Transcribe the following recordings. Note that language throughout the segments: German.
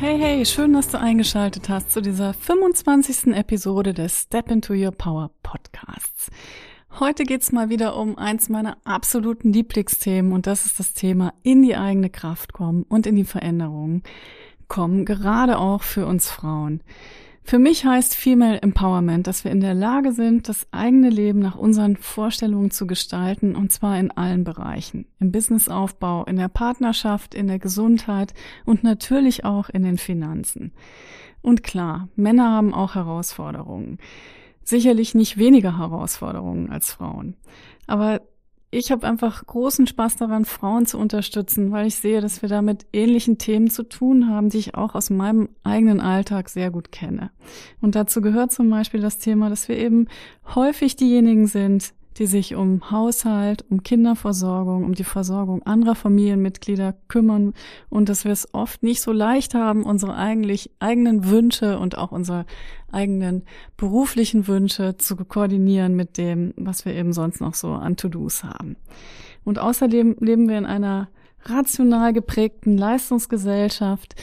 Hey, hey, schön, dass du eingeschaltet hast zu dieser 25. Episode des Step into Your Power Podcasts. Heute geht's mal wieder um eins meiner absoluten Lieblingsthemen und das ist das Thema in die eigene Kraft kommen und in die Veränderung kommen, gerade auch für uns Frauen. Für mich heißt Female Empowerment, dass wir in der Lage sind, das eigene Leben nach unseren Vorstellungen zu gestalten, und zwar in allen Bereichen. Im Businessaufbau, in der Partnerschaft, in der Gesundheit und natürlich auch in den Finanzen. Und klar, Männer haben auch Herausforderungen. Sicherlich nicht weniger Herausforderungen als Frauen. Aber ich habe einfach großen Spaß daran, Frauen zu unterstützen, weil ich sehe, dass wir da mit ähnlichen Themen zu tun haben, die ich auch aus meinem eigenen Alltag sehr gut kenne. Und dazu gehört zum Beispiel das Thema, dass wir eben häufig diejenigen sind, die sich um Haushalt, um Kinderversorgung, um die Versorgung anderer Familienmitglieder kümmern und dass wir es oft nicht so leicht haben, unsere eigentlich eigenen Wünsche und auch unsere eigenen beruflichen Wünsche zu koordinieren mit dem, was wir eben sonst noch so an To-Dos haben. Und außerdem leben wir in einer rational geprägten Leistungsgesellschaft,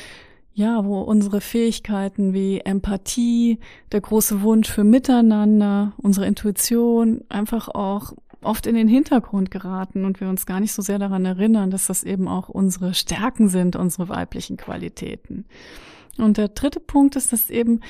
ja, wo unsere Fähigkeiten wie Empathie, der große Wunsch für Miteinander, unsere Intuition einfach auch oft in den Hintergrund geraten und wir uns gar nicht so sehr daran erinnern, dass das eben auch unsere Stärken sind, unsere weiblichen Qualitäten. Und der dritte Punkt ist, dass eben,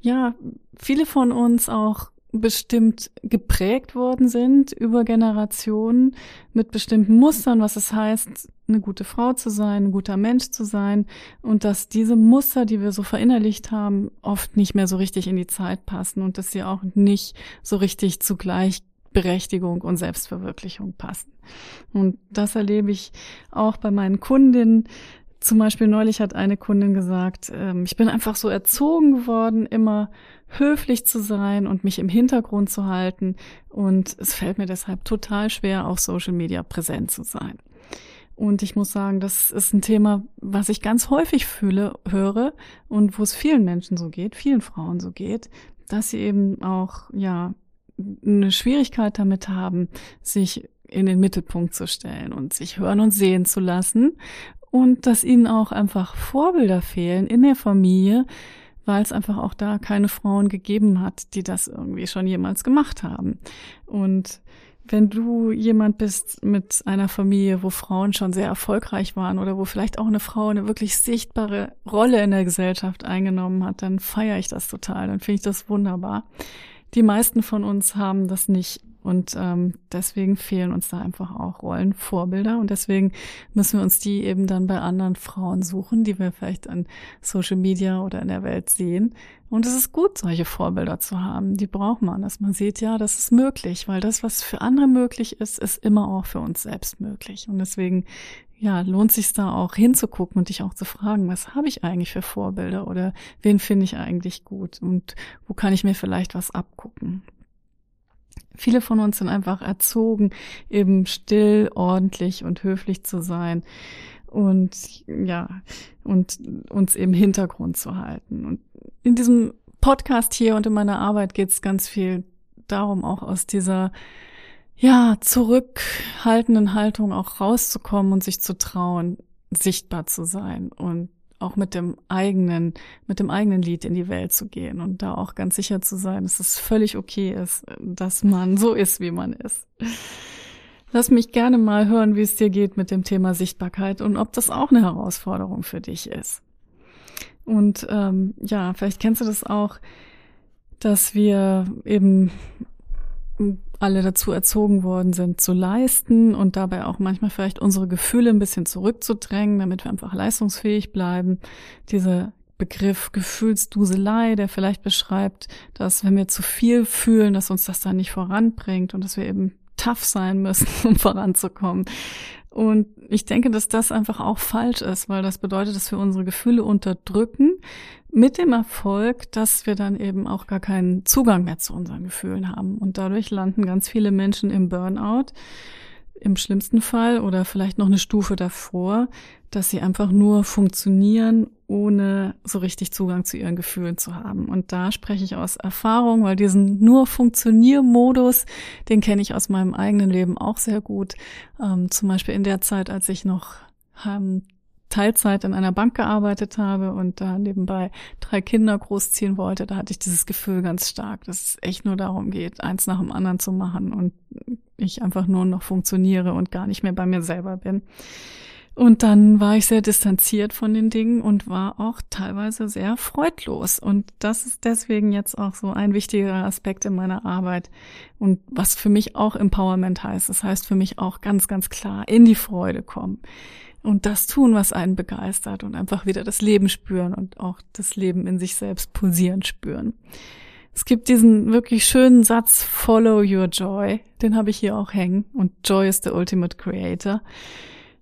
ja, viele von uns auch bestimmt geprägt worden sind über Generationen mit bestimmten Mustern, was es heißt, eine gute Frau zu sein, ein guter Mensch zu sein und dass diese Muster, die wir so verinnerlicht haben, oft nicht mehr so richtig in die Zeit passen und dass sie auch nicht so richtig zu Gleichberechtigung und Selbstverwirklichung passen. Und das erlebe ich auch bei meinen Kundinnen, zum Beispiel neulich hat eine Kundin gesagt, ähm, ich bin einfach so erzogen geworden, immer höflich zu sein und mich im Hintergrund zu halten. Und es fällt mir deshalb total schwer, auf Social Media präsent zu sein. Und ich muss sagen, das ist ein Thema, was ich ganz häufig fühle, höre und wo es vielen Menschen so geht, vielen Frauen so geht, dass sie eben auch, ja, eine Schwierigkeit damit haben, sich in den Mittelpunkt zu stellen und sich hören und sehen zu lassen und dass ihnen auch einfach Vorbilder fehlen in der Familie, weil es einfach auch da keine Frauen gegeben hat, die das irgendwie schon jemals gemacht haben. Und wenn du jemand bist mit einer Familie, wo Frauen schon sehr erfolgreich waren oder wo vielleicht auch eine Frau eine wirklich sichtbare Rolle in der Gesellschaft eingenommen hat, dann feiere ich das total, dann finde ich das wunderbar. Die meisten von uns haben das nicht und ähm, deswegen fehlen uns da einfach auch Rollenvorbilder. Und deswegen müssen wir uns die eben dann bei anderen Frauen suchen, die wir vielleicht an Social Media oder in der Welt sehen. Und es ist gut, solche Vorbilder zu haben. Die braucht man, dass man sieht, ja, das ist möglich, weil das, was für andere möglich ist, ist immer auch für uns selbst möglich. Und deswegen ja, lohnt sich da auch hinzugucken und dich auch zu fragen, was habe ich eigentlich für Vorbilder oder wen finde ich eigentlich gut und wo kann ich mir vielleicht was abgucken. Viele von uns sind einfach erzogen, eben still, ordentlich und höflich zu sein und ja, und uns im Hintergrund zu halten. Und in diesem Podcast hier und in meiner Arbeit geht es ganz viel darum, auch aus dieser ja, zurückhaltenden Haltung auch rauszukommen und sich zu trauen, sichtbar zu sein und auch mit dem eigenen, mit dem eigenen Lied in die Welt zu gehen und da auch ganz sicher zu sein, dass es völlig okay ist, dass man so ist, wie man ist. Lass mich gerne mal hören, wie es dir geht mit dem Thema Sichtbarkeit und ob das auch eine Herausforderung für dich ist. Und ähm, ja, vielleicht kennst du das auch, dass wir eben alle dazu erzogen worden sind, zu leisten und dabei auch manchmal vielleicht unsere Gefühle ein bisschen zurückzudrängen, damit wir einfach leistungsfähig bleiben. Dieser Begriff Gefühlsduselei, der vielleicht beschreibt, dass wenn wir zu viel fühlen, dass uns das dann nicht voranbringt und dass wir eben tough sein müssen, um voranzukommen. Und ich denke, dass das einfach auch falsch ist, weil das bedeutet, dass wir unsere Gefühle unterdrücken, Mit dem Erfolg, dass wir dann eben auch gar keinen Zugang mehr zu unseren Gefühlen haben. Und dadurch landen ganz viele Menschen im Burnout, im schlimmsten Fall oder vielleicht noch eine Stufe davor, dass sie einfach nur funktionieren, ohne so richtig Zugang zu ihren Gefühlen zu haben. Und da spreche ich aus Erfahrung, weil diesen nur Funktioniermodus, den kenne ich aus meinem eigenen Leben auch sehr gut. Ähm, zum Beispiel in der Zeit, als ich noch ähm, Teilzeit in einer Bank gearbeitet habe und da nebenbei drei Kinder großziehen wollte, da hatte ich dieses Gefühl ganz stark, dass es echt nur darum geht, eins nach dem anderen zu machen und ich einfach nur noch funktioniere und gar nicht mehr bei mir selber bin. Und dann war ich sehr distanziert von den Dingen und war auch teilweise sehr freudlos. Und das ist deswegen jetzt auch so ein wichtiger Aspekt in meiner Arbeit. Und was für mich auch Empowerment heißt. Das heißt für mich auch ganz, ganz klar in die Freude kommen und das tun, was einen begeistert und einfach wieder das Leben spüren und auch das Leben in sich selbst pulsieren spüren. Es gibt diesen wirklich schönen Satz, Follow your joy. Den habe ich hier auch hängen. Und Joy is the ultimate creator.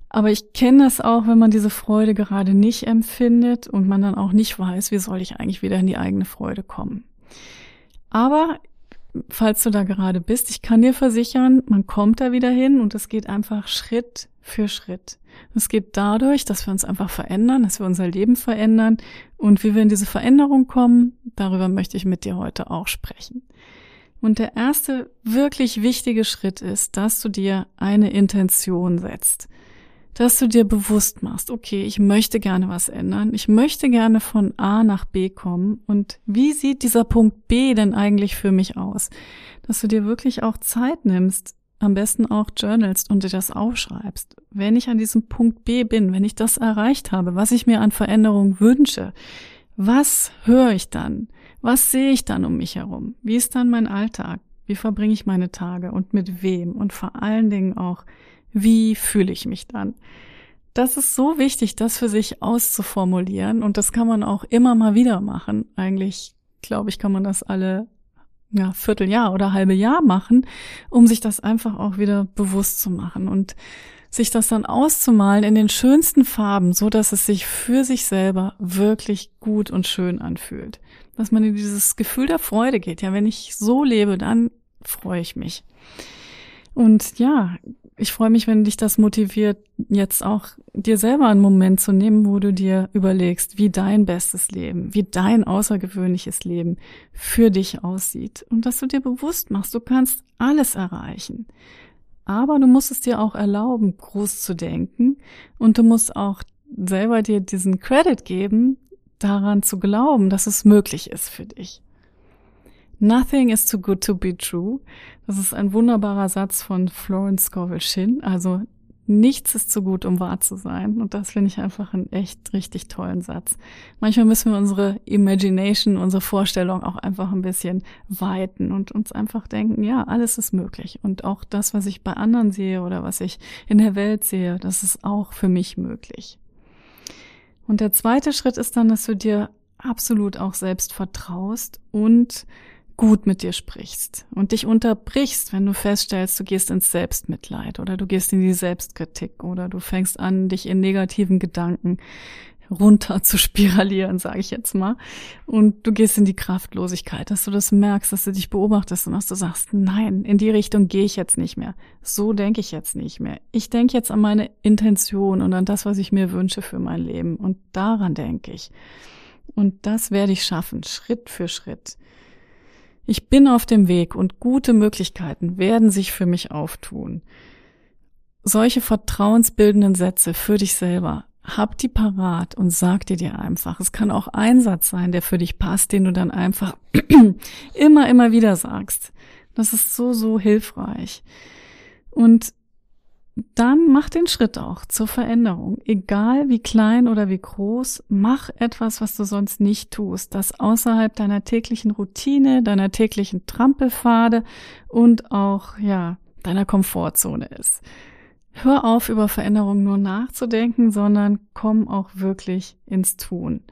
Aber ich kenne das auch, wenn man diese Freude gerade nicht empfindet und man dann auch nicht weiß, wie soll ich eigentlich wieder in die eigene Freude kommen. Aber falls du da gerade bist, ich kann dir versichern, man kommt da wieder hin und es geht einfach Schritt für Schritt. Es geht dadurch, dass wir uns einfach verändern, dass wir unser Leben verändern und wie wir in diese Veränderung kommen, darüber möchte ich mit dir heute auch sprechen. Und der erste wirklich wichtige Schritt ist, dass du dir eine Intention setzt. Dass du dir bewusst machst, okay, ich möchte gerne was ändern. Ich möchte gerne von A nach B kommen. Und wie sieht dieser Punkt B denn eigentlich für mich aus? Dass du dir wirklich auch Zeit nimmst, am besten auch journalst und dir das aufschreibst. Wenn ich an diesem Punkt B bin, wenn ich das erreicht habe, was ich mir an Veränderung wünsche, was höre ich dann? Was sehe ich dann um mich herum? Wie ist dann mein Alltag? Wie verbringe ich meine Tage und mit wem? Und vor allen Dingen auch, wie fühle ich mich dann? Das ist so wichtig, das für sich auszuformulieren und das kann man auch immer mal wieder machen. Eigentlich, glaube ich, kann man das alle ja, Vierteljahr oder halbe Jahr machen, um sich das einfach auch wieder bewusst zu machen und sich das dann auszumalen in den schönsten Farben, so dass es sich für sich selber wirklich gut und schön anfühlt. Dass man in dieses Gefühl der Freude geht. Ja, wenn ich so lebe, dann freue ich mich. Und ja, ich freue mich, wenn dich das motiviert, jetzt auch dir selber einen Moment zu nehmen, wo du dir überlegst, wie dein bestes Leben, wie dein außergewöhnliches Leben für dich aussieht. Und dass du dir bewusst machst, du kannst alles erreichen. Aber du musst es dir auch erlauben, groß zu denken. Und du musst auch selber dir diesen Credit geben, daran zu glauben, dass es möglich ist für dich. Nothing is too good to be true. Das ist ein wunderbarer Satz von Florence Scovel Shin. Also nichts ist zu gut, um wahr zu sein. Und das finde ich einfach einen echt richtig tollen Satz. Manchmal müssen wir unsere Imagination, unsere Vorstellung auch einfach ein bisschen weiten und uns einfach denken, ja, alles ist möglich. Und auch das, was ich bei anderen sehe oder was ich in der Welt sehe, das ist auch für mich möglich. Und der zweite Schritt ist dann, dass du dir absolut auch selbst vertraust und gut mit dir sprichst und dich unterbrichst, wenn du feststellst, du gehst ins Selbstmitleid oder du gehst in die Selbstkritik oder du fängst an, dich in negativen Gedanken runter zu spiralieren, sage ich jetzt mal. Und du gehst in die Kraftlosigkeit, dass du das merkst, dass du dich beobachtest und dass du sagst, nein, in die Richtung gehe ich jetzt nicht mehr. So denke ich jetzt nicht mehr. Ich denke jetzt an meine Intention und an das, was ich mir wünsche für mein Leben. Und daran denke ich. Und das werde ich schaffen, Schritt für Schritt. Ich bin auf dem Weg und gute Möglichkeiten werden sich für mich auftun. Solche vertrauensbildenden Sätze für dich selber, hab die parat und sag dir dir einfach. Es kann auch ein Satz sein, der für dich passt, den du dann einfach immer, immer wieder sagst. Das ist so, so hilfreich. Und dann mach den Schritt auch zur Veränderung. Egal wie klein oder wie groß, mach etwas, was du sonst nicht tust, das außerhalb deiner täglichen Routine, deiner täglichen Trampelpfade und auch, ja, deiner Komfortzone ist. Hör auf, über Veränderung nur nachzudenken, sondern komm auch wirklich ins Tun.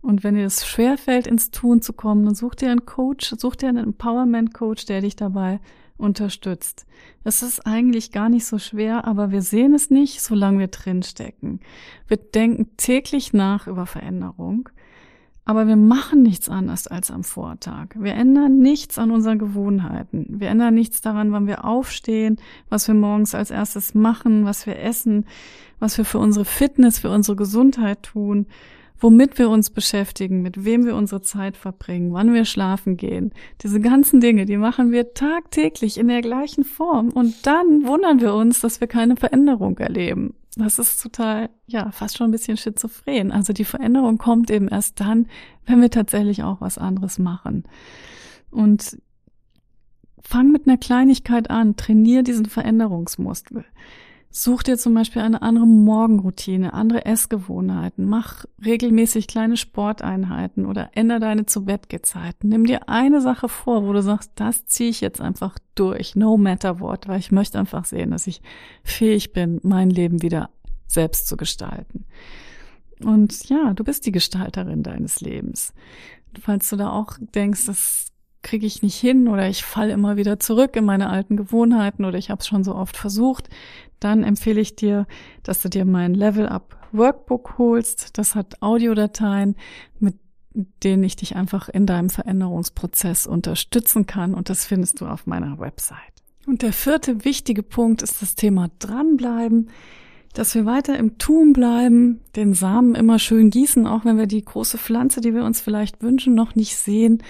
Und wenn dir es schwerfällt, ins Tun zu kommen, dann such dir einen Coach, such dir einen Empowerment Coach, der dich dabei unterstützt. Es ist eigentlich gar nicht so schwer, aber wir sehen es nicht, solange wir drinstecken. Wir denken täglich nach über Veränderung, Aber wir machen nichts anders als am Vortag. Wir ändern nichts an unseren Gewohnheiten. Wir ändern nichts daran, wann wir aufstehen, was wir morgens als erstes machen, was wir essen, was wir für unsere Fitness, für unsere Gesundheit tun, womit wir uns beschäftigen, mit wem wir unsere Zeit verbringen, wann wir schlafen gehen. Diese ganzen Dinge, die machen wir tagtäglich in der gleichen Form. Und dann wundern wir uns, dass wir keine Veränderung erleben das ist total, ja, fast schon ein bisschen schizophren. Also die Veränderung kommt eben erst dann, wenn wir tatsächlich auch was anderes machen. Und fang mit einer Kleinigkeit an, trainier diesen Veränderungsmuskel. Such dir zum Beispiel eine andere Morgenroutine, andere Essgewohnheiten, mach regelmäßig kleine Sporteinheiten oder ändere deine zu Bett Zeiten. Nimm dir eine Sache vor, wo du sagst, das ziehe ich jetzt einfach durch, no matter what, weil ich möchte einfach sehen, dass ich fähig bin, mein Leben wieder selbst zu gestalten. Und ja, du bist die Gestalterin deines Lebens. Falls du da auch denkst, das kriege ich nicht hin oder ich falle immer wieder zurück in meine alten Gewohnheiten oder ich habe es schon so oft versucht, dann empfehle ich dir, dass du dir mein Level Up Workbook holst. Das hat Audiodateien, mit denen ich dich einfach in deinem Veränderungsprozess unterstützen kann und das findest du auf meiner Website. Und der vierte wichtige Punkt ist das Thema dranbleiben, dass wir weiter im Tun bleiben, den Samen immer schön gießen, auch wenn wir die große Pflanze, die wir uns vielleicht wünschen, noch nicht sehen,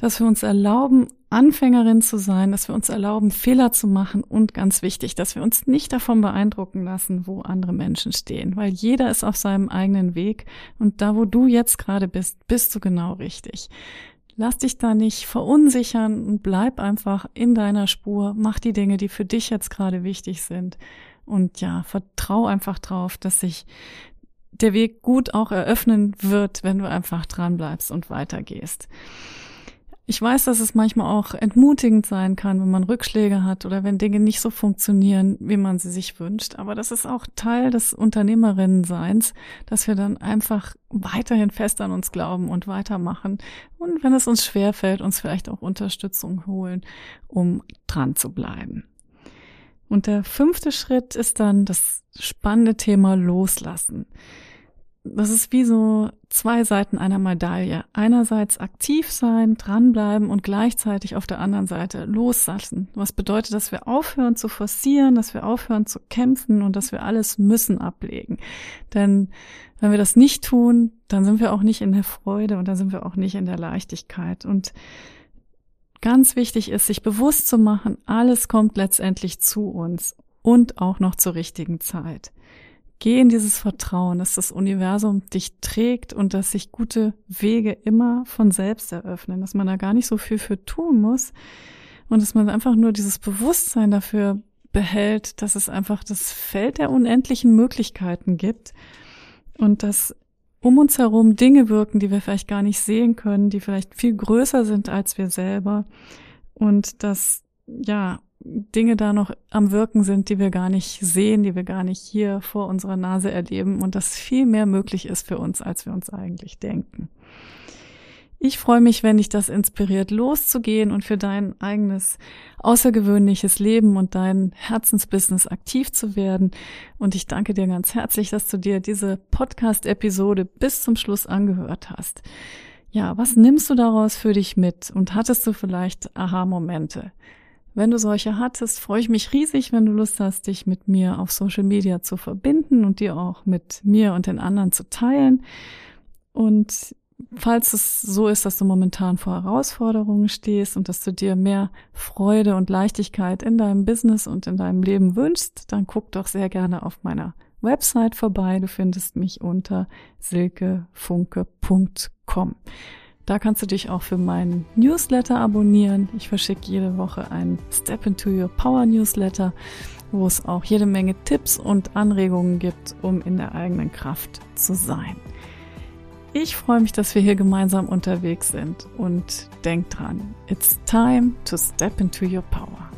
dass wir uns erlauben, Anfängerin zu sein, dass wir uns erlauben, Fehler zu machen und ganz wichtig, dass wir uns nicht davon beeindrucken lassen, wo andere Menschen stehen, weil jeder ist auf seinem eigenen Weg und da, wo du jetzt gerade bist, bist du genau richtig. Lass dich da nicht verunsichern und bleib einfach in deiner Spur, mach die Dinge, die für dich jetzt gerade wichtig sind und ja, vertrau einfach drauf, dass sich der Weg gut auch eröffnen wird, wenn du einfach dran bleibst und weitergehst. Ich weiß, dass es manchmal auch entmutigend sein kann, wenn man Rückschläge hat oder wenn Dinge nicht so funktionieren, wie man sie sich wünscht. Aber das ist auch Teil des Unternehmerinnenseins, dass wir dann einfach weiterhin fest an uns glauben und weitermachen. Und wenn es uns schwerfällt, uns vielleicht auch Unterstützung holen, um dran zu bleiben. Und der fünfte Schritt ist dann das spannende Thema Loslassen das ist wie so zwei Seiten einer Medaille. Einerseits aktiv sein, dranbleiben und gleichzeitig auf der anderen Seite loslassen. Was bedeutet, dass wir aufhören zu forcieren, dass wir aufhören zu kämpfen und dass wir alles müssen ablegen. Denn wenn wir das nicht tun, dann sind wir auch nicht in der Freude und dann sind wir auch nicht in der Leichtigkeit. Und ganz wichtig ist, sich bewusst zu machen, alles kommt letztendlich zu uns und auch noch zur richtigen Zeit. Geh in dieses Vertrauen, dass das Universum dich trägt und dass sich gute Wege immer von selbst eröffnen, dass man da gar nicht so viel für tun muss und dass man einfach nur dieses Bewusstsein dafür behält, dass es einfach das Feld der unendlichen Möglichkeiten gibt und dass um uns herum Dinge wirken, die wir vielleicht gar nicht sehen können, die vielleicht viel größer sind als wir selber und dass ja Dinge da noch am Wirken sind, die wir gar nicht sehen, die wir gar nicht hier vor unserer Nase erleben und dass viel mehr möglich ist für uns, als wir uns eigentlich denken. Ich freue mich, wenn dich das inspiriert, loszugehen und für dein eigenes außergewöhnliches Leben und dein Herzensbusiness aktiv zu werden. Und ich danke dir ganz herzlich, dass du dir diese Podcast-Episode bis zum Schluss angehört hast. Ja, was nimmst du daraus für dich mit? Und hattest du vielleicht Aha-Momente? Wenn du solche hattest, freue ich mich riesig, wenn du Lust hast, dich mit mir auf Social Media zu verbinden und dir auch mit mir und den anderen zu teilen. Und falls es so ist, dass du momentan vor Herausforderungen stehst und dass du dir mehr Freude und Leichtigkeit in deinem Business und in deinem Leben wünschst, dann guck doch sehr gerne auf meiner Website vorbei. Du findest mich unter silkefunke.com. Da kannst du dich auch für meinen Newsletter abonnieren. Ich verschicke jede Woche einen Step into Your Power Newsletter, wo es auch jede Menge Tipps und Anregungen gibt, um in der eigenen Kraft zu sein. Ich freue mich, dass wir hier gemeinsam unterwegs sind und denk dran, it's time to step into your power.